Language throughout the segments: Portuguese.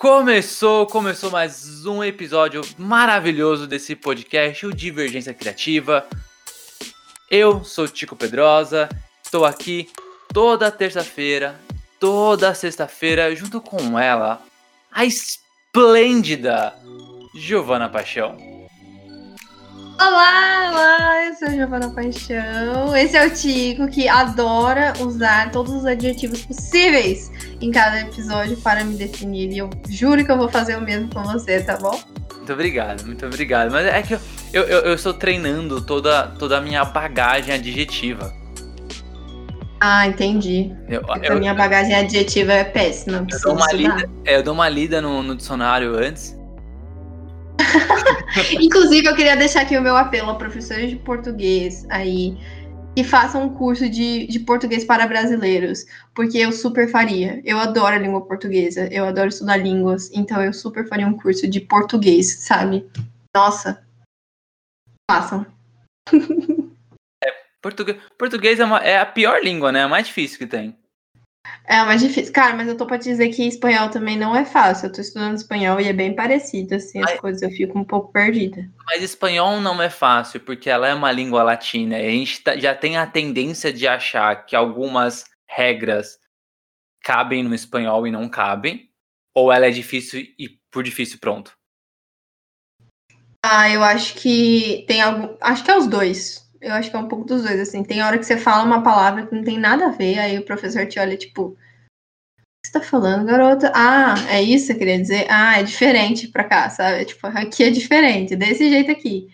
Começou, começou mais um episódio maravilhoso desse podcast, o Divergência Criativa. Eu sou Tico Pedrosa, estou aqui toda terça-feira, toda sexta-feira, junto com ela, a esplêndida Giovana Paixão. Olá, olá, eu sou a Giovana Paixão. Esse é o Tico que adora usar todos os adjetivos possíveis em cada episódio para me definir. E eu juro que eu vou fazer o mesmo com você, tá bom? Muito obrigado, muito obrigado. Mas é que eu, eu, eu, estou treinando toda, toda a minha bagagem adjetiva. Ah, entendi. Eu, eu, a minha bagagem adjetiva é péssima. Eu dou, uma lida, é, eu dou uma lida no, no dicionário antes. Inclusive, eu queria deixar aqui o meu apelo a professores de português aí que façam um curso de, de português para brasileiros, porque eu super faria. Eu adoro a língua portuguesa, eu adoro estudar línguas, então eu super faria um curso de português, sabe? Nossa, façam. É, português, português é, uma, é a pior língua, né? É a mais difícil que tem. É mais difícil. Cara, mas eu tô pra te dizer que espanhol também não é fácil. Eu tô estudando espanhol e é bem parecido, assim, as mas, coisas. Eu fico um pouco perdida. Mas espanhol não é fácil, porque ela é uma língua latina. E a gente tá, já tem a tendência de achar que algumas regras cabem no espanhol e não cabem. Ou ela é difícil e por difícil pronto? Ah, eu acho que tem algum. Acho que é os dois. Eu acho que é um pouco dos dois, assim. Tem hora que você fala uma palavra que não tem nada a ver, aí o professor te olha, tipo, o que você tá falando, garota? Ah, é isso que você queria dizer? Ah, é diferente pra cá, sabe? Tipo, aqui é diferente, desse jeito aqui.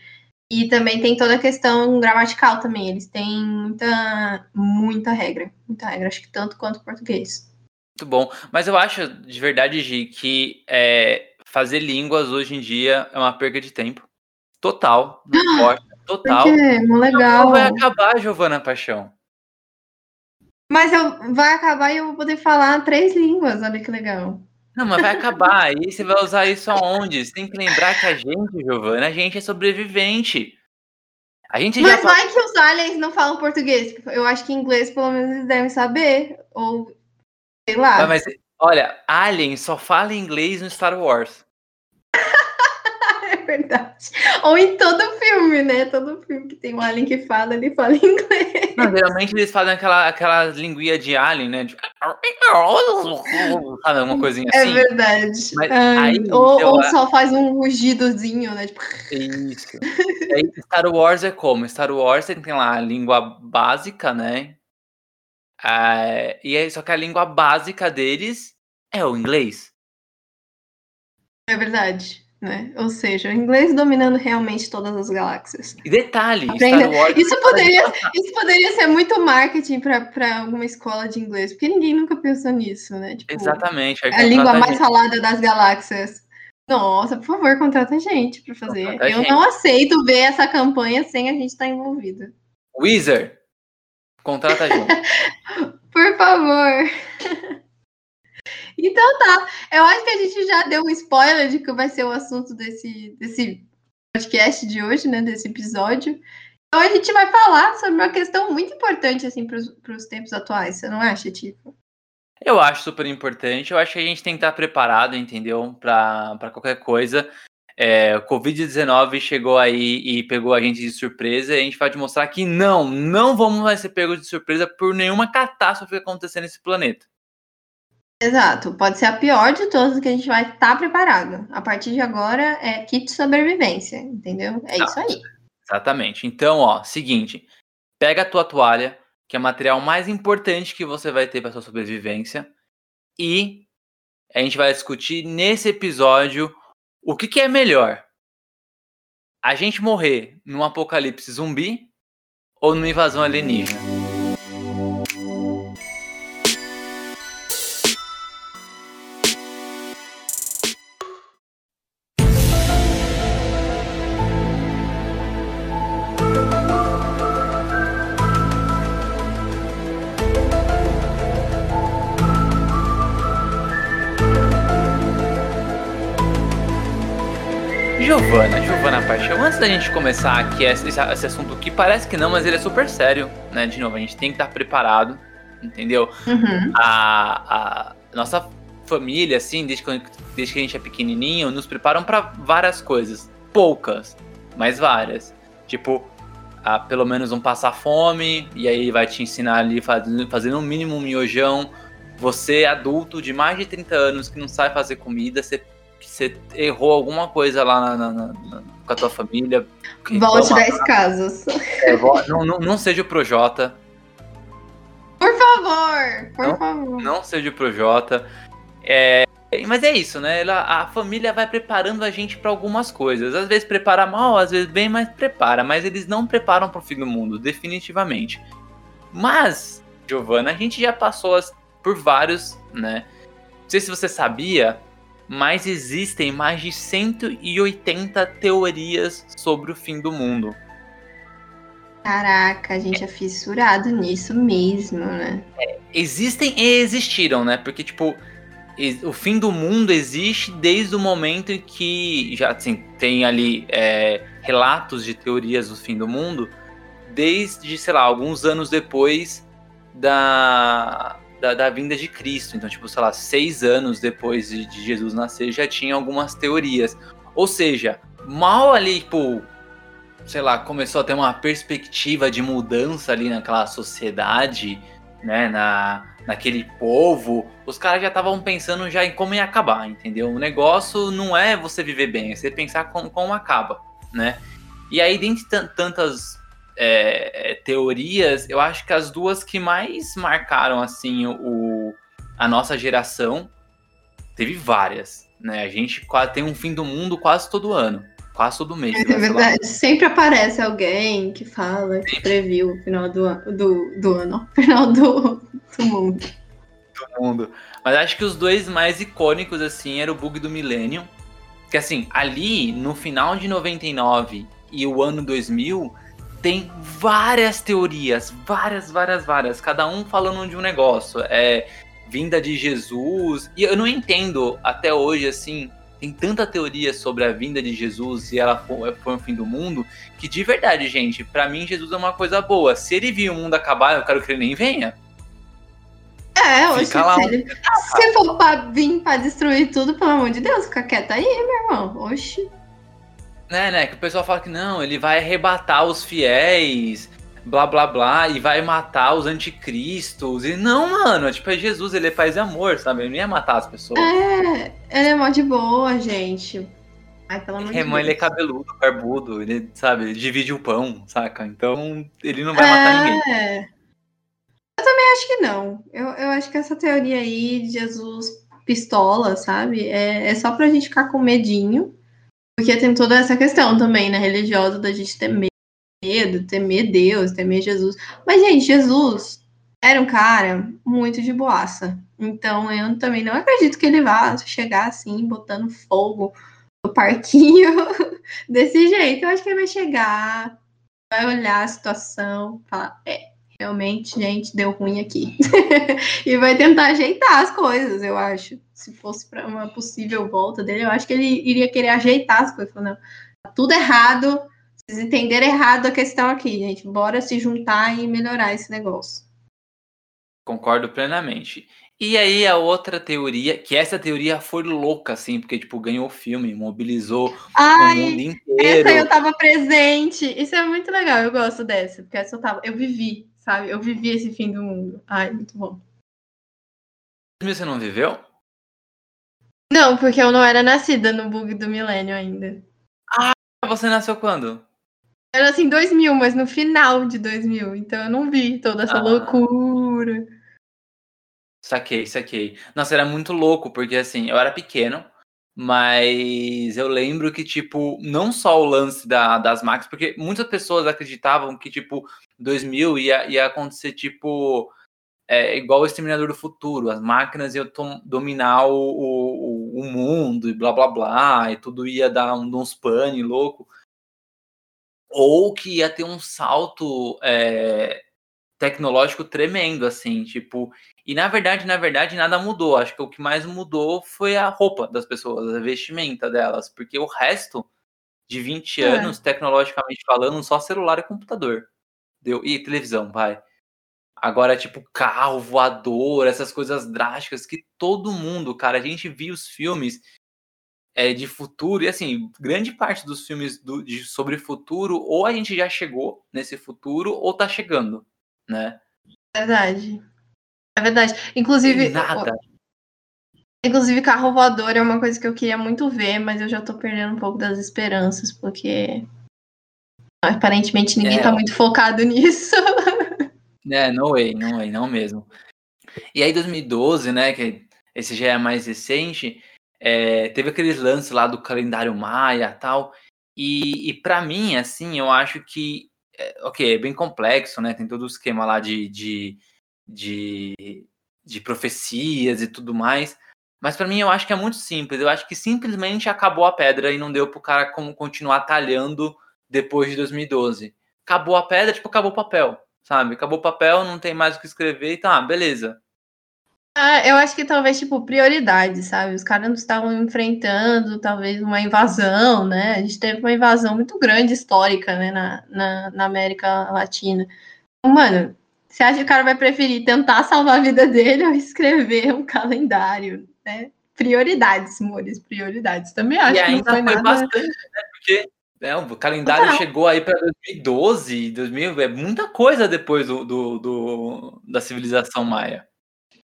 E também tem toda a questão gramatical também. Eles têm muita, muita regra. Muita regra, acho que tanto quanto o português. Muito bom. Mas eu acho, de verdade, Gi, que é, fazer línguas hoje em dia é uma perda de tempo. Total. Não importa. Total. Por quê? legal. vai acabar, Giovana Paixão. Mas eu, vai acabar e eu vou poder falar três línguas, olha que legal. Não, mas vai acabar. Aí você vai usar isso aonde? Você tem que lembrar que a gente, Giovana, a gente é sobrevivente. A gente mas já vai que os aliens não falam português. Eu acho que inglês, pelo menos, eles devem saber. Ou sei lá. Mas, olha, alien só fala inglês no Star Wars verdade. Ou em todo filme, né? Todo filme que tem um alien que fala, ele fala inglês. Não, geralmente eles fazem aquela, aquela linguinha de alien, né? De... Sabe, uma coisinha é assim. É verdade. Aí, ou, ou só faz um rugidozinho, né? Tipo... Isso. Aí, Star Wars é como? Star Wars tem lá a língua básica, né? É, e aí, só que a língua básica deles é o inglês. É verdade né? Ou seja, o inglês dominando realmente todas as galáxias. E detalhe, Wars... isso, poderia, isso poderia ser muito marketing para alguma escola de inglês, porque ninguém nunca pensou nisso, né? Tipo, Exatamente. A língua mais falada das galáxias. Nossa, por favor, contrata a gente para fazer. Contrata Eu não aceito ver essa campanha sem a gente estar tá envolvido. Wizard, contrata a gente. por favor. Então tá. Eu acho que a gente já deu um spoiler de que vai ser o assunto desse, desse podcast de hoje, né? Desse episódio. Então a gente vai falar sobre uma questão muito importante, assim, para os tempos atuais. Você não acha, Tico? Eu acho super importante. Eu acho que a gente tem que estar preparado, entendeu? Para qualquer coisa. É, o Covid-19 chegou aí e pegou a gente de surpresa. E a gente vai te mostrar que não, não vamos mais ser pegos de surpresa por nenhuma catástrofe acontecer nesse planeta. Exato, pode ser a pior de todas que a gente vai estar tá preparado. A partir de agora é kit sobrevivência, entendeu? É isso aí. Exatamente. Então, ó, seguinte, pega a tua toalha, que é o material mais importante que você vai ter para sua sobrevivência, e a gente vai discutir nesse episódio o que, que é melhor. A gente morrer num apocalipse zumbi ou numa invasão alienígena? Antes da gente começar aqui esse, esse assunto que parece que não, mas ele é super sério, né? De novo, a gente tem que estar preparado, entendeu? Uhum. A, a nossa família, assim, desde que, desde que a gente é pequenininho, nos preparam para várias coisas. Poucas, mas várias. Tipo, a, pelo menos um passar fome, e aí vai te ensinar ali fazendo, fazendo um mínimo um miojão. Você, adulto de mais de 30 anos que não sabe fazer comida, você, você errou alguma coisa lá na, na, na, com a tua família. Volte 10 casas. É, não, não, não seja o Projota. Por favor, por não, favor. Não seja o Projota. É, mas é isso, né? Ela, a família vai preparando a gente para algumas coisas. Às vezes prepara mal, às vezes bem, mas prepara. Mas eles não preparam para o fim do mundo, definitivamente. Mas, Giovana, a gente já passou as, por vários, né? Não sei se você sabia, mas existem mais de 180 teorias sobre o fim do mundo. Caraca, a gente é fissurado nisso mesmo, né? É, existem e existiram, né? Porque, tipo, o fim do mundo existe desde o momento em que já assim, tem ali é, relatos de teorias do fim do mundo, desde, sei lá, alguns anos depois da, da, da vinda de Cristo. Então, tipo, sei lá, seis anos depois de, de, Jesus nascer, já tinha algumas teorias. Ou seja, mal ali, tipo, sei lá, começou a ter uma perspectiva de mudança ali naquela sociedade, né, na naquele povo, os caras já estavam pensando já em como ia acabar, entendeu? O negócio não é você viver bem, é você pensar como, como acaba, né? E aí, dentre tantas é, é, teorias, eu acho que as duas que mais marcaram, assim, o, a nossa geração, teve várias, né? A gente quase tem um fim do mundo quase todo ano. Quase todo mês. É verdade. Sempre aparece alguém que fala, que previu o final do, do, do ano, final do, do mundo. Do mundo. Mas acho que os dois mais icônicos, assim, era o bug do milênio. Que, assim, ali, no final de 99 e o ano 2000, tem várias teorias. Várias, várias, várias. Cada um falando de um negócio. É vinda de Jesus. E eu não entendo até hoje, assim, tem tanta teoria sobre a vinda de Jesus e ela foi, foi o fim do mundo, que de verdade, gente, para mim Jesus é uma coisa boa. Se ele vir o mundo acabar, eu quero que ele nem venha. É, hoje, se, ele, se for pra vir pra destruir tudo, pelo amor de Deus, fica quieto aí, meu irmão. Oxi. Né, né? Que o pessoal fala que não, ele vai arrebatar os fiéis, blá blá blá, e vai matar os anticristos. E não, mano, tipo, é Jesus, ele é paz e amor, sabe? Ele não ia matar as pessoas. É, ele é mó de boa, gente. Ai, pelo amor de Deus. Ele é cabeludo, barbudo, ele, sabe, ele divide o pão, saca? Então, ele não vai é... matar ninguém. Eu também acho que não. Eu, eu acho que essa teoria aí de Jesus pistola, sabe? É, é só pra gente ficar com medinho. Porque tem toda essa questão também, né, religiosa, da gente ter medo, temer Deus, temer Jesus. Mas, gente, Jesus era um cara muito de boaça. Então, eu também não acredito que ele vá chegar assim, botando fogo no parquinho desse jeito. Eu acho que ele vai chegar, vai olhar a situação, falar: é, realmente, gente, deu ruim aqui. e vai tentar ajeitar as coisas, eu acho. Se fosse para uma possível volta dele, eu acho que ele iria querer ajeitar as coisas. Falando, tá tudo errado, vocês entenderam errado a questão aqui, gente. Bora se juntar e melhorar esse negócio. Concordo plenamente. E aí a outra teoria, que essa teoria foi louca, assim, porque, tipo, ganhou o filme, mobilizou Ai, o mundo inteiro. Essa eu tava presente. Isso é muito legal, eu gosto dessa, porque essa eu tava. Eu vivi sabe? Eu vivi esse fim do mundo. Ai, muito bom. Você não viveu? Não, porque eu não era nascida no bug do milênio ainda. Ah, você nasceu quando? Era assim, 2000, mas no final de 2000. Então eu não vi toda essa ah. loucura. Saquei, saquei. Nossa, era muito louco, porque assim, eu era pequeno, mas eu lembro que, tipo, não só o lance da, das máquinas, porque muitas pessoas acreditavam que, tipo, 2000 ia, ia acontecer tipo é, igual o Exterminador do Futuro, as máquinas iam dominar o, o, o, mundo e blá blá blá, e tudo ia dar um, uns pane louco. Ou que ia ter um salto é, tecnológico tremendo, assim, tipo. E na verdade, na verdade, nada mudou. Acho que o que mais mudou foi a roupa das pessoas, a vestimenta delas, porque o resto de 20 é. anos, tecnologicamente falando, só celular e computador. Deu? E televisão, vai. Agora, tipo, carro voador, essas coisas drásticas que todo mundo, cara, a gente viu os filmes é, de futuro, e assim, grande parte dos filmes do, de, sobre futuro, ou a gente já chegou nesse futuro, ou tá chegando, né? Verdade. É verdade. Inclusive. Nada. Inclusive, carro voador é uma coisa que eu queria muito ver, mas eu já tô perdendo um pouco das esperanças, porque aparentemente ninguém é. tá muito focado nisso. É, no way, no way, não mesmo. E aí, 2012, né, que esse já é mais recente, é, teve aqueles lances lá do calendário maia tal. E, e para mim, assim, eu acho que, é, ok, é bem complexo, né? Tem todo o esquema lá de, de, de, de profecias e tudo mais. Mas para mim eu acho que é muito simples. Eu acho que simplesmente acabou a pedra e não deu pro cara como continuar talhando depois de 2012. Acabou a pedra, tipo, acabou o papel, sabe? Acabou o papel, não tem mais o que escrever, então, ah, beleza. Ah, eu acho que talvez, tipo, prioridade, sabe? Os caras não estavam enfrentando, talvez, uma invasão, né? A gente teve uma invasão muito grande histórica, né, na, na, na América Latina. Mano, você acha que o cara vai preferir tentar salvar a vida dele ou escrever um calendário, né? Prioridades, amores, prioridades. Também acho e que não foi, foi nada... bastante, né? Porque né, o calendário não. chegou aí para 2012, 2000, é muita coisa depois do, do, do da civilização maia.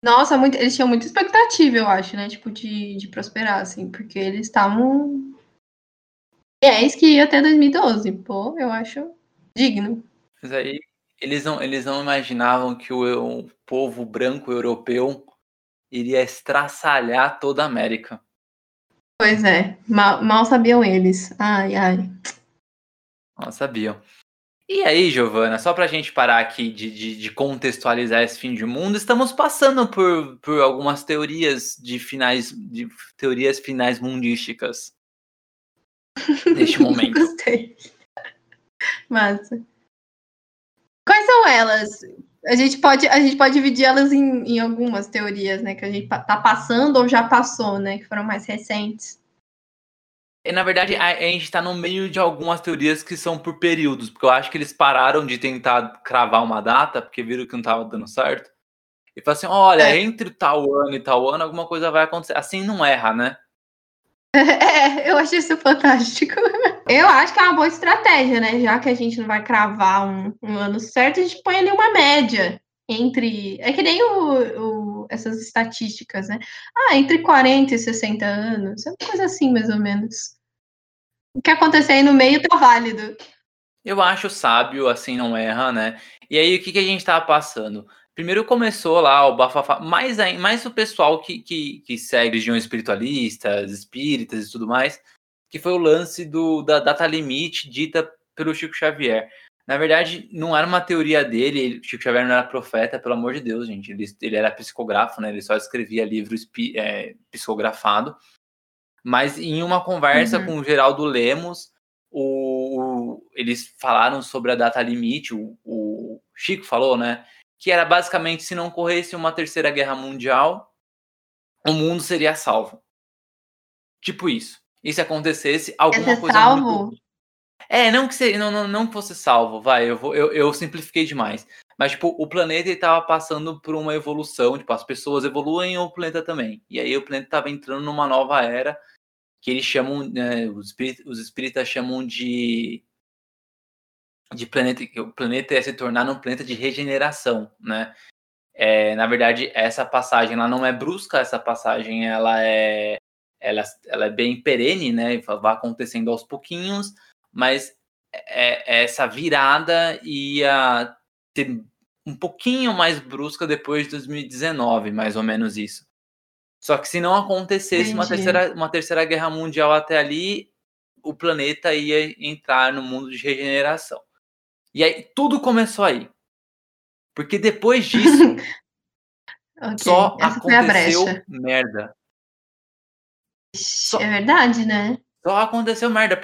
Nossa, muito, eles tinham muita expectativa, eu acho, né? Tipo, de, de prosperar, assim, porque eles estavam. É isso que ia até 2012. Pô, eu acho digno. Mas aí eles não, eles não imaginavam que o, o povo branco europeu iria estraçalhar toda a América. Pois é, mal, mal sabiam eles. Ai, ai. Mal sabiam. E aí, Giovana, só para a gente parar aqui de, de, de, contextualizar esse fim de mundo, estamos passando por, por algumas teorias de finais, de teorias finais mundísticas neste momento. Gostei. Massa. Quais são elas? A gente pode, a gente pode dividir elas em, em algumas teorias, né? Que a gente tá passando ou já passou, né? Que foram mais recentes. E, na verdade, a, a gente está no meio de algumas teorias que são por períodos, porque eu acho que eles pararam de tentar cravar uma data, porque viram que não estava dando certo. E falaram assim: olha, é. entre tal ano e tal ano, alguma coisa vai acontecer. Assim não erra, né? É, eu acho isso fantástico. Eu acho que é uma boa estratégia, né? Já que a gente não vai cravar um, um ano certo, a gente põe ali uma média entre. É que nem o, o, essas estatísticas, né? Ah, entre 40 e 60 anos. É uma coisa assim, mais ou menos. O que acontecer aí no meio tá válido. Eu acho sábio, assim não erra, né? E aí, o que, que a gente tava passando? Primeiro começou lá o bafafá, mais, mais o pessoal que, que, que segue regiões espiritualistas, espíritas e tudo mais, que foi o lance do, da data limite dita pelo Chico Xavier. Na verdade, não era uma teoria dele, Chico Xavier não era profeta, pelo amor de Deus, gente. Ele, ele era psicógrafo, né? Ele só escrevia livro é, psicografado. Mas em uma conversa uhum. com o Geraldo Lemos, o, o, eles falaram sobre a data limite, o, o, Chico falou, né? Que era basicamente se não corresse uma terceira guerra mundial, o mundo seria salvo. Tipo isso. E se acontecesse alguma coisa. Salvo? Muito... É, não que, se, não, não, não que fosse salvo, vai, eu, vou, eu, eu simplifiquei demais. Mas, tipo, o planeta estava passando por uma evolução, tipo, as pessoas evoluem o planeta também. E aí o planeta estava entrando numa nova era que eles chamam, né, os, espíritas, os espíritas chamam de de planeta, que o planeta ia se tornar um planeta de regeneração, né? É, na verdade, essa passagem ela não é brusca, essa passagem ela é ela, ela é bem perene, né? Vai acontecendo aos pouquinhos, mas é, é, essa virada ia ter um pouquinho mais brusca depois de 2019, mais ou menos isso. Só que se não acontecesse uma terceira, uma terceira guerra mundial até ali, o planeta ia entrar no mundo de regeneração. E aí tudo começou aí. Porque depois disso, okay. só Essa aconteceu merda. Só, é verdade, né? Só aconteceu merda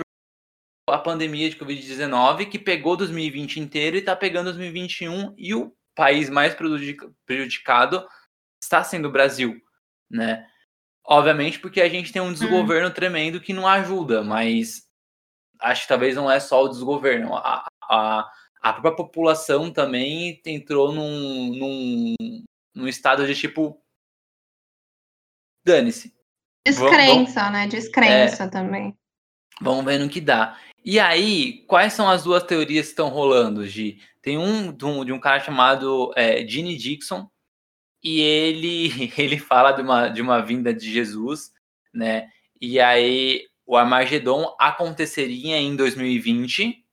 a pandemia de Covid-19 que pegou 2020 inteiro e tá pegando 2021 e o país mais prejudicado está sendo o Brasil, né? Obviamente porque a gente tem um desgoverno hum. tremendo que não ajuda, mas acho que talvez não é só o desgoverno. A, a, a própria população também entrou num, num, num estado de tipo. Dane-se. Descrença, vamos, né? Descrença é, também. Vamos ver no que dá. E aí, quais são as duas teorias que estão rolando, Gi? Tem um de um, de um cara chamado é, Gene Dixon, e ele, ele fala de uma, de uma vinda de Jesus, né? E aí o Armagedon aconteceria em 2020.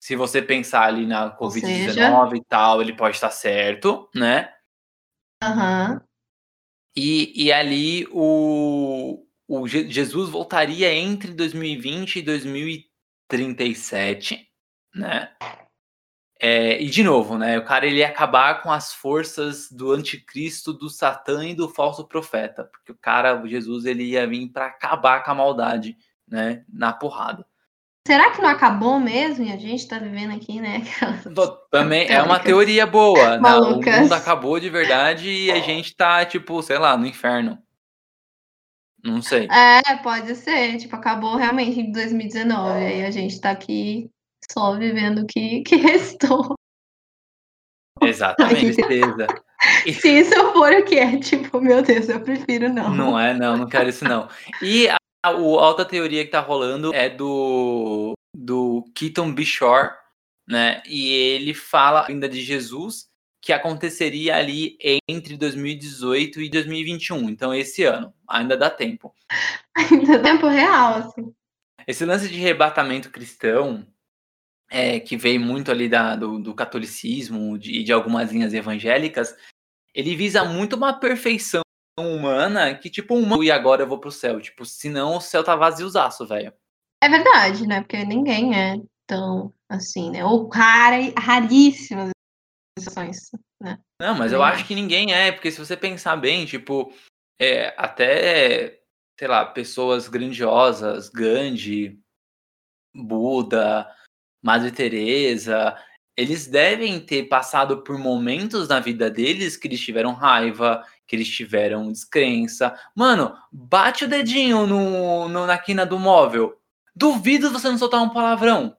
Se você pensar ali na Covid-19 e tal, ele pode estar certo, né? Aham. Uhum. E, e ali o, o Jesus voltaria entre 2020 e 2037, né? É, e de novo, né? O cara ele ia acabar com as forças do anticristo, do Satã e do falso profeta, porque o cara, o Jesus, ele ia vir para acabar com a maldade, né? Na porrada. Será que não acabou mesmo e a gente tá vivendo aqui, né? Também é uma teoria boa. Né? O mundo acabou de verdade e a gente tá, tipo, sei lá, no inferno. Não sei. É, pode ser. Tipo, acabou realmente em 2019. Aí a gente tá aqui só vivendo o que, que restou. Exatamente, certeza. Se isso for o que é, tipo, meu Deus, eu prefiro não. Não é, não, não quero isso não. E a, a, a outra teoria que tá rolando é do, do Keaton Bishore, né? E ele fala ainda de Jesus que aconteceria ali entre 2018 e 2021. Então, esse ano. Ainda dá tempo. Ainda dá tempo real, assim. Esse lance de arrebatamento cristão é, que veio muito ali da, do, do catolicismo e de, de algumas linhas evangélicas, ele visa muito uma perfeição humana que, tipo, um e agora eu vou pro céu. Tipo, senão o céu tá vaziozaço, velho. É verdade, né? Porque ninguém é tão assim, né? Ou rara, raríssimas exceções, né? Não, mas eu acho que ninguém é, porque se você pensar bem, tipo, é, até, sei lá, pessoas grandiosas, Gandhi, Buda, Madre Teresa, eles devem ter passado por momentos na vida deles que eles tiveram raiva, que eles tiveram descrença. Mano, bate o dedinho no, no na quina do móvel. Duvido você não soltar um palavrão.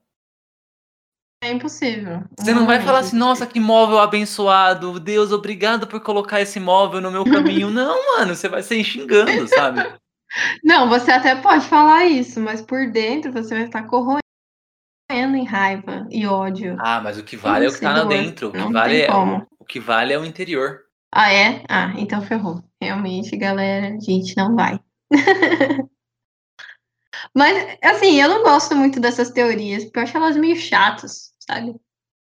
É impossível. Você não, não vai falar assim, nossa, que móvel abençoado. Deus, obrigado por colocar esse móvel no meu caminho. não, mano, você vai ser xingando, sabe? Não, você até pode falar isso, mas por dentro você vai estar corroendo em raiva e ódio. Ah, mas o que vale é o que tá lá dentro. O que, vale é, o que vale é o interior. Ah, é? Ah, então ferrou. Realmente, galera, a gente não vai. mas, assim, eu não gosto muito dessas teorias, porque eu acho elas meio chatas, sabe?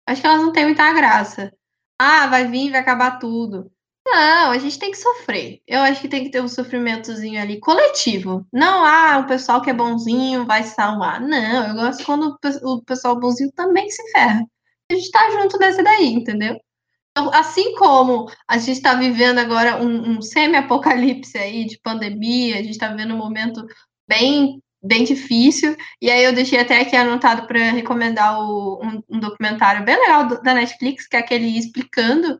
Acho que elas não têm muita graça. Ah, vai vir, vai acabar tudo. Não, a gente tem que sofrer. Eu acho que tem que ter um sofrimentozinho ali coletivo. Não, ah, o pessoal que é bonzinho vai salvar. Não, eu gosto quando o pessoal bonzinho também se ferra. A gente tá junto nessa daí, entendeu? Então, assim como a gente está vivendo agora um, um semi-apocalipse aí de pandemia, a gente está vivendo um momento bem bem difícil. E aí eu deixei até aqui anotado para recomendar o, um, um, documentário bem legal do, da Netflix, que é aquele explicando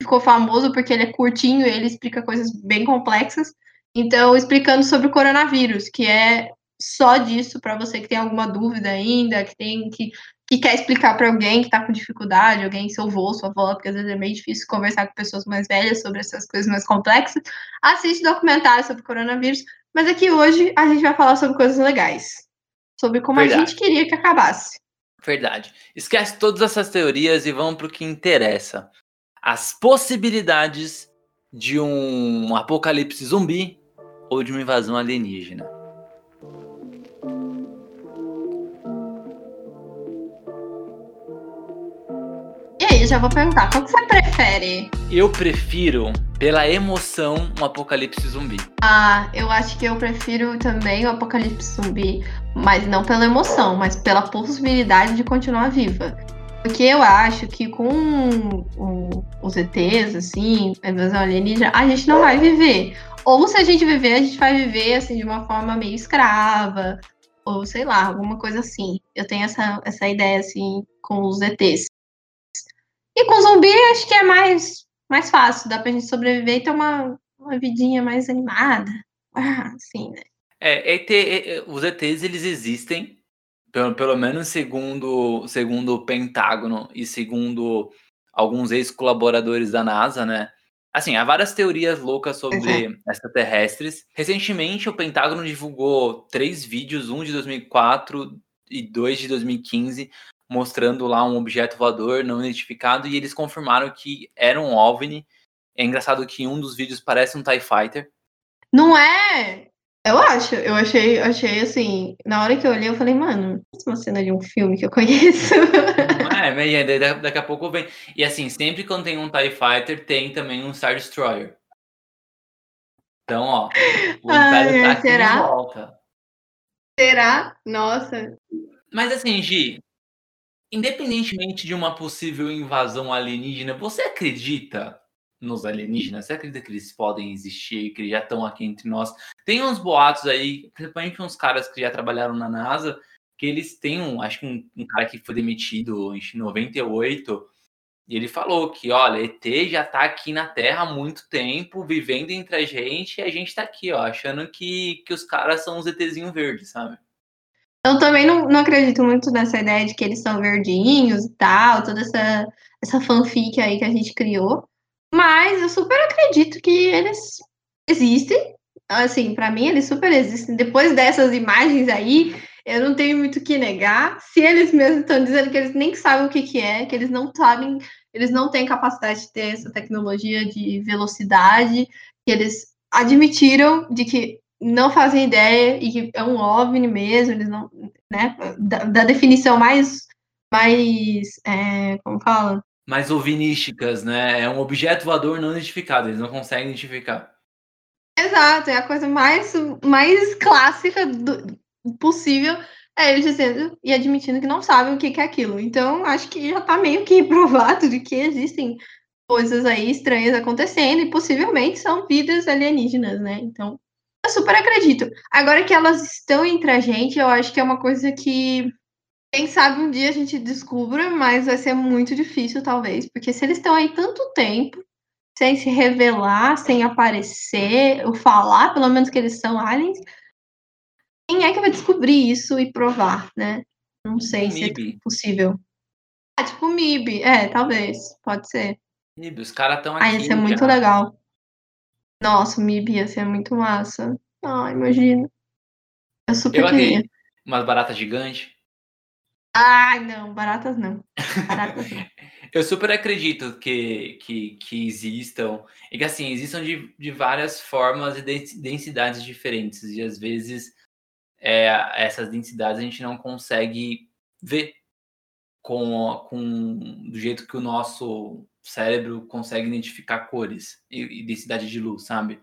ficou famoso porque ele é curtinho e ele explica coisas bem complexas. Então, explicando sobre o coronavírus, que é só disso para você que tem alguma dúvida ainda, que tem que, que quer explicar para alguém que está com dificuldade, alguém, seu avô, sua avó, porque às vezes é meio difícil conversar com pessoas mais velhas sobre essas coisas mais complexas. Assiste documentário sobre o coronavírus, mas aqui hoje a gente vai falar sobre coisas legais, sobre como Verdade. a gente queria que acabasse. Verdade. Esquece todas essas teorias e vamos para o que interessa as possibilidades de um apocalipse zumbi ou de uma invasão alienígena. E aí, já vou perguntar, qual que você prefere? Eu prefiro, pela emoção, um apocalipse zumbi. Ah, eu acho que eu prefiro também o apocalipse zumbi, mas não pela emoção, mas pela possibilidade de continuar viva. Porque eu acho que com o, os ETs, assim, a invasão alienígena, a gente não vai viver. Ou se a gente viver, a gente vai viver, assim, de uma forma meio escrava, ou sei lá, alguma coisa assim. Eu tenho essa, essa ideia, assim, com os ETs. E com zumbi, acho que é mais, mais fácil, dá pra gente sobreviver e ter uma, uma vidinha mais animada. Ah, assim, né? É, ET, os ETs, eles existem, pelo, pelo menos segundo, segundo o Pentágono e segundo alguns ex-colaboradores da NASA, né? Assim, há várias teorias loucas sobre uhum. extraterrestres. Recentemente, o Pentágono divulgou três vídeos, um de 2004 e dois de 2015, mostrando lá um objeto voador não identificado, e eles confirmaram que era um OVNI. É engraçado que um dos vídeos parece um TIE Fighter. Não é? Eu acho, eu achei, achei assim, na hora que eu olhei, eu falei, mano, é uma cena de um filme que eu conheço. É, mas daqui a pouco vem. E assim, sempre quando tem um TIE Fighter, tem também um Star Destroyer. Então, ó, o Império tá aqui será? de volta. Será? Nossa. Mas assim, Gi, independentemente de uma possível invasão alienígena, você acredita nos alienígenas? Você acredita que eles podem existir, que eles já estão aqui entre nós? Tem uns boatos aí, principalmente uns caras que já trabalharam na NASA, que eles têm um, acho que um, um cara que foi demitido em 98, e ele falou que, olha, ET já tá aqui na Terra há muito tempo, vivendo entre a gente, e a gente tá aqui, ó, achando que, que os caras são os ETzinhos verdes, sabe? Eu também não, não acredito muito nessa ideia de que eles são verdinhos e tal, toda essa, essa fanfic aí que a gente criou. Mas eu super acredito que eles existem. Assim, para mim, eles super existem. Depois dessas imagens aí, eu não tenho muito o que negar. Se eles mesmos estão dizendo que eles nem sabem o que, que é, que eles não sabem, eles não têm capacidade de ter essa tecnologia de velocidade, que eles admitiram de que não fazem ideia e que é um OVNI mesmo, eles não, né, da, da definição mais, mais, é, como fala? mais ovinísticas, né? É um objeto voador não identificado, eles não conseguem identificar. Exato, é a coisa mais, mais clássica do, possível é eles dizendo e admitindo que não sabem o que, que é aquilo. Então, acho que já está meio que provado de que existem coisas aí estranhas acontecendo e possivelmente são vidas alienígenas, né? Então, eu super acredito. Agora que elas estão entre a gente, eu acho que é uma coisa que quem sabe um dia a gente descubra, mas vai ser muito difícil, talvez, porque se eles estão aí tanto tempo sem se revelar, sem aparecer, ou falar, pelo menos que eles são aliens, quem é que vai descobrir isso e provar, né? Não sei se é possível. Ah, tipo MIB, é, talvez, pode ser. MIB, os caras estão aqui. Ah, ia ser muito já. legal. Nossa, o MIB ia ser muito massa. Ah, imagina. Eu super Eu queria. Umas baratas gigantes. Ai, não, baratas não. Baratas não. Eu super acredito que, que, que existam, e que assim, existam de, de várias formas e densidades diferentes, e às vezes é, essas densidades a gente não consegue ver com, com do jeito que o nosso cérebro consegue identificar cores e, e densidade de luz, sabe?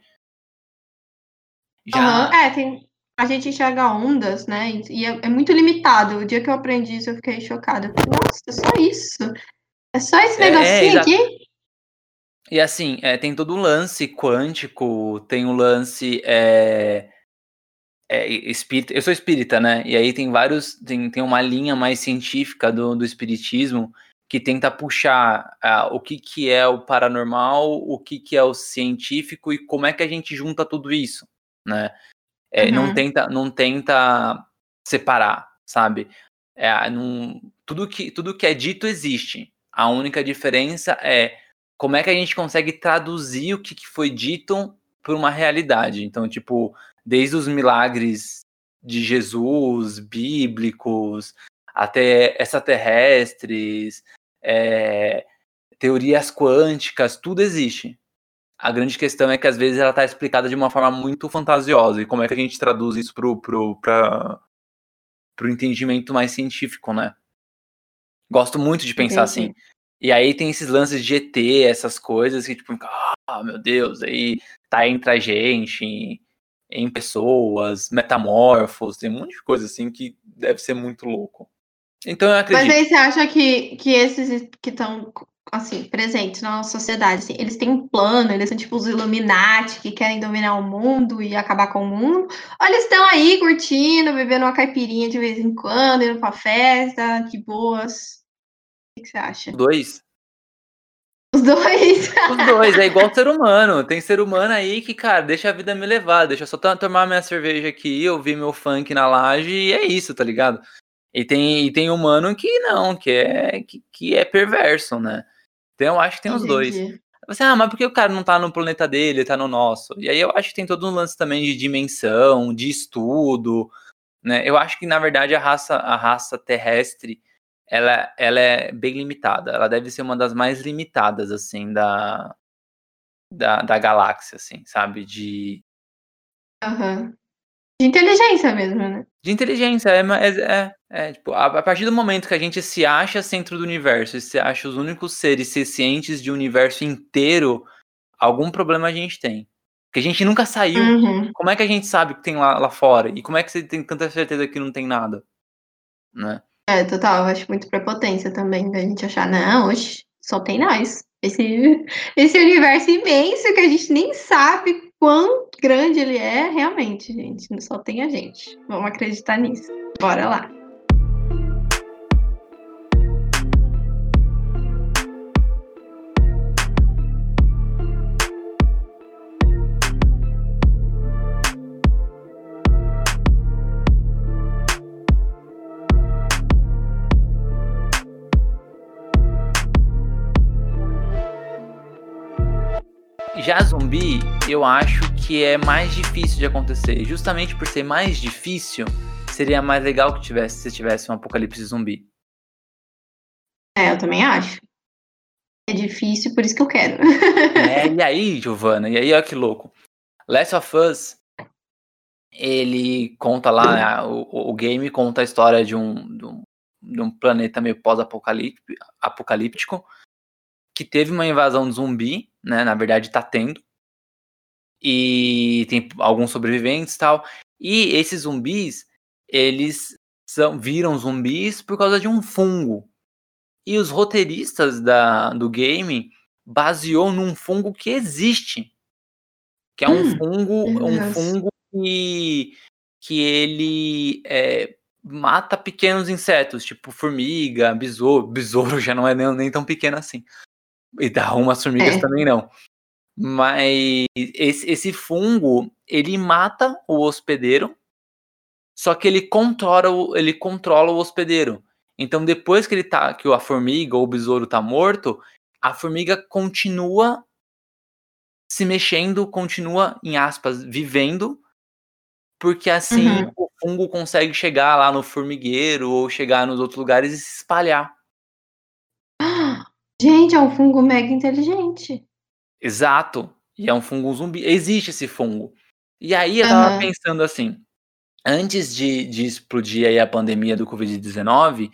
Já... Uhum, é, tem, a gente enxerga ondas, né? E é, é, muito limitado. O dia que eu aprendi isso, eu fiquei chocada. Nossa, só isso? É só esse é, negocinho é, aqui? E assim, é, tem todo um lance quântico, tem um lance é, é, espírita. Eu sou espírita, né? E aí tem vários. Tem, tem uma linha mais científica do, do espiritismo que tenta puxar o que, que é o paranormal, o que, que é o científico e como é que a gente junta tudo isso, né? É, uhum. não, tenta, não tenta separar, sabe? É, não, tudo, que, tudo que é dito existe. A única diferença é como é que a gente consegue traduzir o que, foi dito por uma realidade. Então, tipo, desde os milagres de Jesus, bíblicos, até extraterrestres, é, teorias quânticas, tudo existe. A grande questão é que às vezes ela está explicada de uma forma muito fantasiosa. E como é que a gente traduz isso pra, pro entendimento mais científico, né? Gosto muito de pensar Entendi. assim. E aí tem esses lances de ET, essas coisas que, tipo, ah, meu Deus, aí tá entre a gente, em, em pessoas, metamorfos, tem um monte de coisa assim que deve ser muito louco. Então eu acredito. Mas aí você acha que, que esses que estão assim, presentes na nossa sociedade. Assim, eles têm um plano, eles são tipo os Illuminati que querem dominar o mundo e acabar com o mundo. Ou eles estão aí curtindo, bebendo uma caipirinha de vez em quando, indo pra festa, de boas. O que você acha? Dois. Os dois. Os dois, é igual ser humano. Tem ser humano aí que, cara, deixa a vida me levar, deixa eu só tomar minha cerveja aqui, ouvir meu funk na laje e é isso, tá ligado? E tem, e tem humano que não, que é, que, que é perverso, né? Então eu acho que tem os dois. Você, ah, mas por que o cara não tá no planeta dele, ele tá no nosso? E aí eu acho que tem todo um lance também de dimensão, de estudo, né? Eu acho que, na verdade, a raça, a raça terrestre, ela, ela é bem limitada. Ela deve ser uma das mais limitadas, assim, da, da, da galáxia, assim, sabe? De... Uhum. De inteligência mesmo, né? De inteligência, é, é, é, é tipo, a, a, partir do momento que a gente se acha centro do universo, e se acha os únicos seres cientes de um universo inteiro, algum problema a gente tem. Porque a gente nunca saiu. Uhum. Como é que a gente sabe o que tem lá, lá fora? E como é que você tem tanta certeza que não tem nada? Né? É, total, eu acho muito prepotência também da gente achar, não, hoje só tem nós. Esse, esse universo imenso que a gente nem sabe quão grande ele é, realmente, gente. Só tem a gente. Vamos acreditar nisso. Bora lá. Já zumbi, eu acho que é mais difícil de acontecer. Justamente por ser mais difícil, seria mais legal que tivesse se tivesse um apocalipse zumbi. É, eu também acho. É difícil, por isso que eu quero. é, e aí, Giovana, e aí, olha que louco. Last of Us, ele conta lá, o, o game conta a história de um, de um, de um planeta meio pós-apocalíptico, que teve uma invasão de zumbi, né? Na verdade, tá tendo. E tem alguns sobreviventes e tal. E esses zumbis, eles são, viram zumbis por causa de um fungo. E os roteiristas da, do game baseou num fungo que existe. Que é um hum, fungo, um fungo que, que ele é, mata pequenos insetos, tipo formiga, besouro. Besouro já não é nem, nem tão pequeno assim. E dá umas formigas é. também não. Mas esse, esse fungo, ele mata o hospedeiro, só que ele controla, o, ele controla o hospedeiro. Então, depois que ele tá, que a formiga ou o besouro tá morto, a formiga continua se mexendo, continua, em aspas, vivendo, porque assim uhum. o fungo consegue chegar lá no formigueiro ou chegar nos outros lugares e se espalhar. Gente, é um fungo mega inteligente. Exato. E é um fungo zumbi. Existe esse fungo. E aí eu tava uhum. pensando assim, antes de, de explodir aí a pandemia do Covid-19,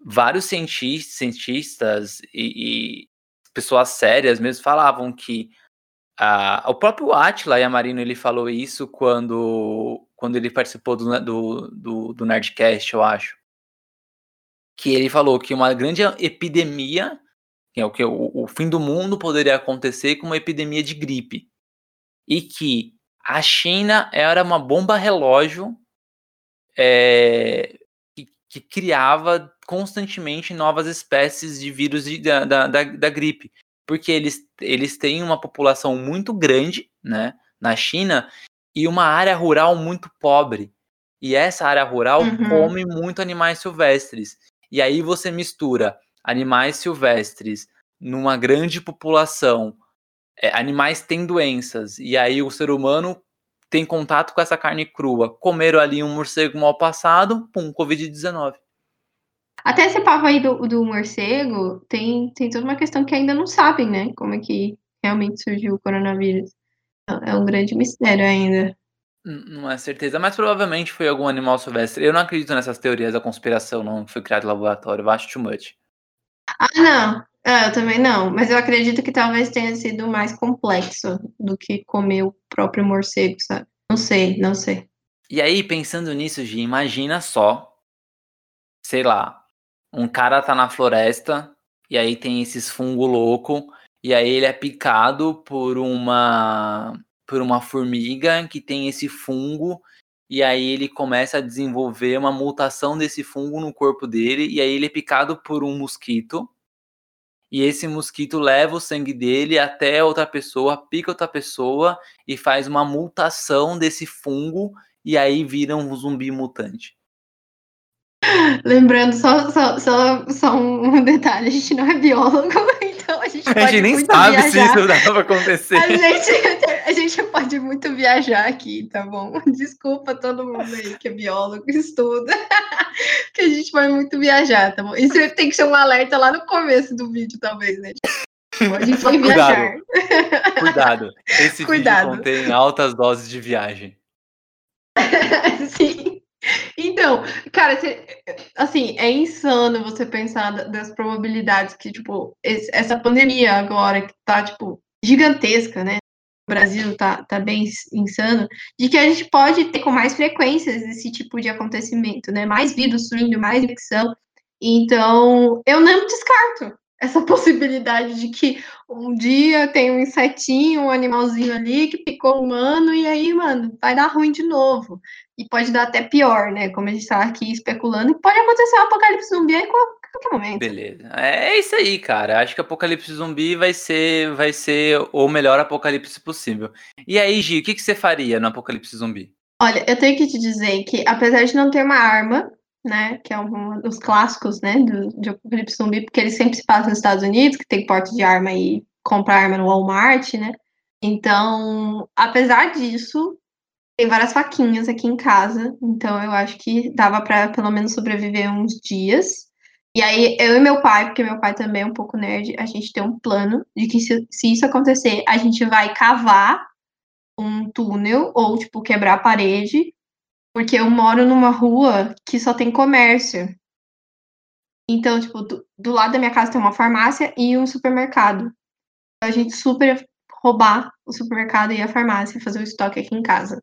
vários cientistas, cientistas e, e, pessoas sérias mesmo falavam que uh, o próprio Atila Yamarino ele falou isso quando, quando ele participou do, do, do, do Nerdcast, eu acho. Que ele falou que uma grande epidemia que é o que o, o fim do mundo poderia acontecer com uma epidemia de gripe. E que a China era uma bomba relógio é, que, que, criava constantemente novas espécies de vírus de, da, da, da, gripe. Porque eles, eles têm uma população muito grande né, na China e uma área rural muito pobre. E essa área rural uhum. come muito animais silvestres. E aí você mistura animais silvestres numa grande população, é, animais têm doenças, e aí o ser humano tem contato com essa carne crua, comeram ali um morcego mal passado, pum, Covid-19. Até esse papo aí do, do morcego, tem, tem toda uma questão que ainda não sabem, né? Como é que realmente surgiu o coronavírus. É um grande mistério ainda. Não é certeza, mas provavelmente foi algum animal silvestre. Eu não acredito nessas teorias da conspiração, não, que foi criado em laboratório. Eu acho too much. Ah, não. Ah, eu também não. Mas eu acredito que talvez tenha sido mais complexo do que comer o próprio morcego, sabe? Não sei, não sei. E aí, pensando nisso, Gi, imagina só, sei lá, um cara tá na floresta e aí tem esses fungo louco e aí ele é picado por uma por uma formiga que tem esse fungo e aí ele começa a desenvolver uma mutação desse fungo no corpo dele, e aí ele é picado por um mosquito, e esse mosquito leva o sangue dele até outra pessoa, pica outra pessoa e faz uma mutação desse fungo, e aí vira um zumbi mutante. Lembrando, só, só, só, só um detalhe, a gente não é biólogo, então a gente A gente nem sabe viajar. se isso dá pra acontecer. A gente, a gente pode muito viajar aqui, tá bom? Desculpa todo mundo aí que é biólogo, estuda, que a gente vai muito viajar, tá bom? Isso tem que ser um alerta lá no começo do vídeo, talvez, né? Tipo, A gente vai viajar. Cuidado. Esse Cuidado. vídeo contém altas doses de viagem. Sim. Então, cara, assim, é insano você pensar da- das probabilidades que, tipo, essa pandemia agora que tá, tipo, gigantesca, né? Brasil tá, tá bem ins- insano, de que a gente pode ter com mais frequências esse tipo de acontecimento, né? Mais vírus surgindo, mais infecção. Então, eu não descarto essa possibilidade de que um dia tem um insetinho, um animalzinho ali que picou um humano e aí, mano, vai dar ruim de novo. E pode dar até pior, né? Como a gente tá aqui especulando, pode acontecer um apocalipse zumbi aí a qualquer momento. Beleza. É isso aí, cara. Acho que Apocalipse Zumbi vai ser, vai ser o melhor apocalipse possível. E aí, Gi, o que, que você faria no Apocalipse Zumbi? Olha, eu tenho que te dizer que, apesar de não ter uma arma, né, que é um dos clássicos, né, do, de Apocalipse Zumbi, porque ele sempre se passa nos Estados Unidos, que tem porte de arma e compra arma no Walmart, né, então, apesar disso, tem várias faquinhas aqui em casa, então eu acho que dava para pelo menos sobreviver uns dias. E aí, eu e meu pai, porque meu pai também é um pouco nerd, a gente tem um plano de que se, se isso acontecer, a gente vai cavar um túnel ou, tipo, quebrar a parede, porque eu moro numa rua que só tem comércio. Então, tipo, do, do lado da minha casa tem uma farmácia e um supermercado. A gente super roubar o supermercado e a farmácia fazer o estoque aqui em casa.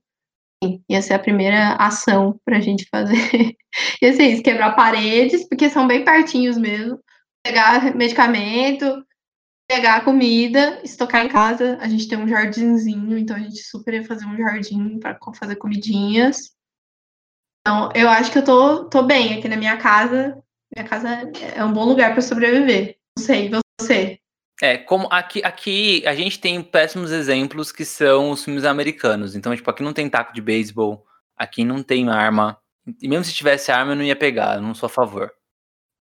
Ia ser a primeira ação pra gente fazer. ia ser isso, quebrar paredes, porque são bem pertinhos mesmo. Pegar medicamento, pegar comida, estocar em casa. A gente tem um jardinzinho, então a gente super ia fazer um jardim para fazer comidinhas. Então, eu acho que eu tô, tô bem aqui na minha casa. Minha casa é um bom lugar para sobreviver. Não sei, você. É, como aqui, aqui a gente tem péssimos exemplos que são os filmes americanos. Então, tipo, aqui não tem taco de beisebol, aqui não tem arma. E mesmo se tivesse arma, eu não ia pegar, eu não sou a favor.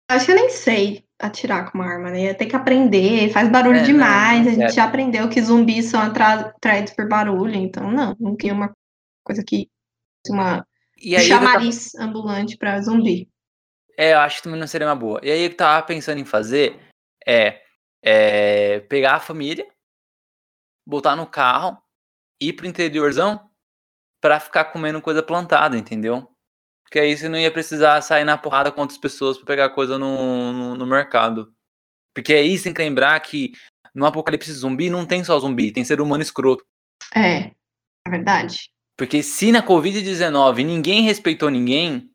Acho que eu nem sei atirar com uma arma, né? Ia ter que aprender, faz barulho É, demais. não a gente quero. já aprendeu que zumbis são atra- atraídos por barulho, então não, não queria uma coisa que. Uma E eu tava- chamariz ambulante para zumbi. é, eu acho que também não seria uma boa. E aí, o que eu tava pensando em fazer é, é pegar a família, botar no carro, ir pro interiorzão pra ficar comendo coisa plantada, entendeu? Porque aí você não ia precisar sair na porrada com outras pessoas pra pegar coisa no, no, no mercado. Porque aí você tem que lembrar que no apocalipse zumbi não tem só zumbi, tem ser humano escroto. É, é verdade. Porque se na Covid-19 ninguém respeitou ninguém,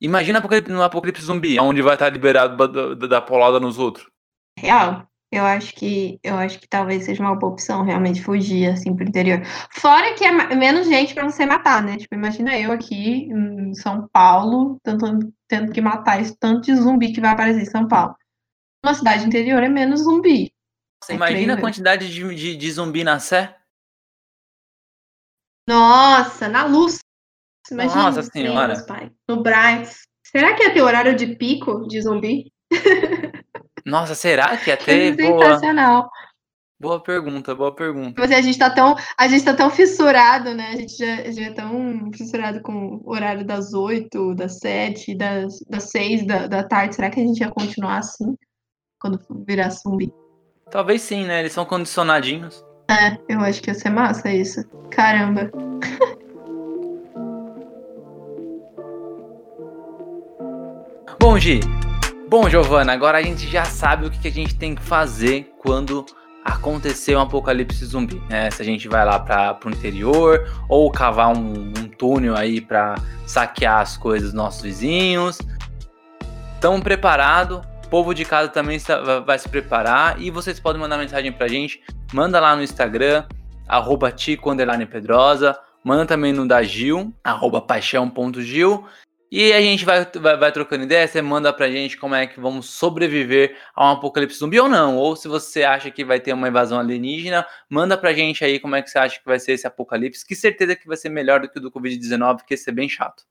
imagina no apocalipse zumbi, onde vai estar liberado da, da, da polada nos outros. Real. Eu acho que eu acho que talvez seja uma boa opção realmente fugir assim pro interior. Fora que é menos gente para você matar, né? Tipo, imagina eu aqui em São Paulo tentando, tendo que matar esse tanto de zumbi que vai aparecer em São Paulo. Uma cidade interior é menos zumbi. Você É imagina a quantidade de, de, de zumbi na Sé? Nossa, na luz. Imagina, Nossa senhora. Deus, pai. No Braz. Será que ia ter horário de pico de zumbi? Nossa, será que ia É ter? Boa, sensacional. boa pergunta, boa pergunta. Mas a gente tá tão, a gente tá tão fissurado, né? A gente já, já é tão fissurado com o horário das oito, das sete, das, das seis da, da tarde. Será que a gente ia continuar assim quando virar zumbi? Talvez sim, né? Eles são condicionadinhos. É, eu acho que ia ser massa isso. Caramba. Bom, Gi. Bom, Giovana, agora a gente já sabe o que a gente tem que fazer quando acontecer um apocalipse zumbi, né? Se a gente vai lá para o interior ou cavar um, um túnel aí para saquear as coisas dos nossos vizinhos. Estamos preparados. O povo de casa também vai- se preparar e vocês podem mandar mensagem pra gente. Manda lá no Instagram, arroba Tico Pedrosa. Manda também no da Gil, arroba paixão.gil. E a gente vai, vai, vai trocando ideia, você manda pra gente como é que vamos sobreviver a um apocalipse zumbi ou não. Ou se você acha que vai ter uma invasão alienígena, manda pra gente aí como é que você acha que vai ser esse apocalipse. Que certeza que vai ser melhor do que o do Covid-19, porque esse é bem chato.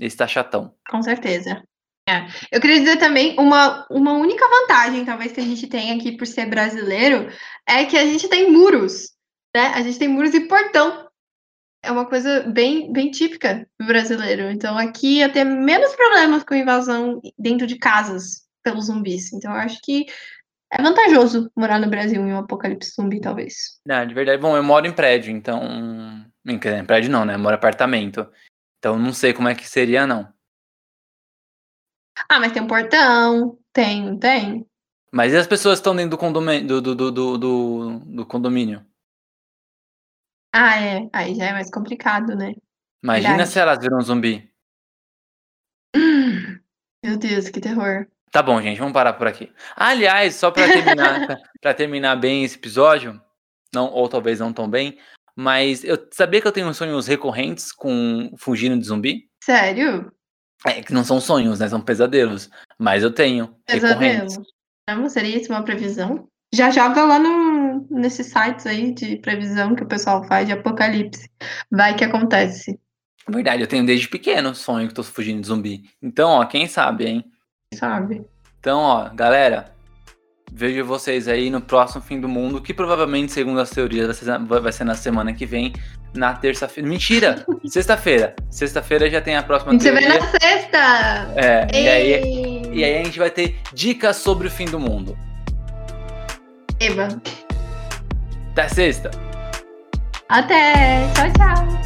esse tá chatão. Com certeza. É. Eu queria dizer também uma, uma única vantagem, talvez, que a gente tem aqui por ser brasileiro, é que a gente tem muros, né? A gente tem muros e portão. É uma coisa bem, bem típica do brasileiro. Então aqui ia ter menos problemas com invasão dentro de casas pelos zumbis. Então eu acho que é vantajoso morar no Brasil em um apocalipse zumbi, talvez. Não, de verdade. Bom, eu moro em prédio, então. Em prédio não, né? Eu moro em apartamento. Então não sei como é que seria, não. Ah, mas tem um portão. Tem, tem. Mas e as pessoas que estão dentro do condomínio? Do, do, do, do, do condomínio? Ah, é. Aí já é mais complicado, né? Imagina Verdade. se elas viram um zumbi. Meu Deus, que terror. Tá bom, gente, vamos parar por aqui. Aliás, só para terminar, para terminar bem esse episódio, não ou talvez não tão bem, mas eu sabia que eu tenho sonhos recorrentes com fugindo de zumbi? Sério? É, que não são sonhos, né? São pesadelos. Mas eu tenho. Pesadelo. Não, seria isso uma previsão? Já joga lá no, nesses sites aí de previsão que o pessoal faz de apocalipse. Vai que acontece. Verdade, eu tenho desde pequeno sonho que tô fugindo de zumbi. Então, ó, quem sabe, hein? Sabe. Então, ó, galera, vejo vocês aí no próximo fim do mundo, que provavelmente, segundo as teorias, vai ser na semana que vem, na terça-feira. Mentira! Sexta-feira. Sexta-feira já tem a próxima a gente teoria. Você vai na sexta! É, e aí, e aí a gente vai ter dicas sobre o fim do mundo. Eba. Até sexta! Até! Tchau, tchau!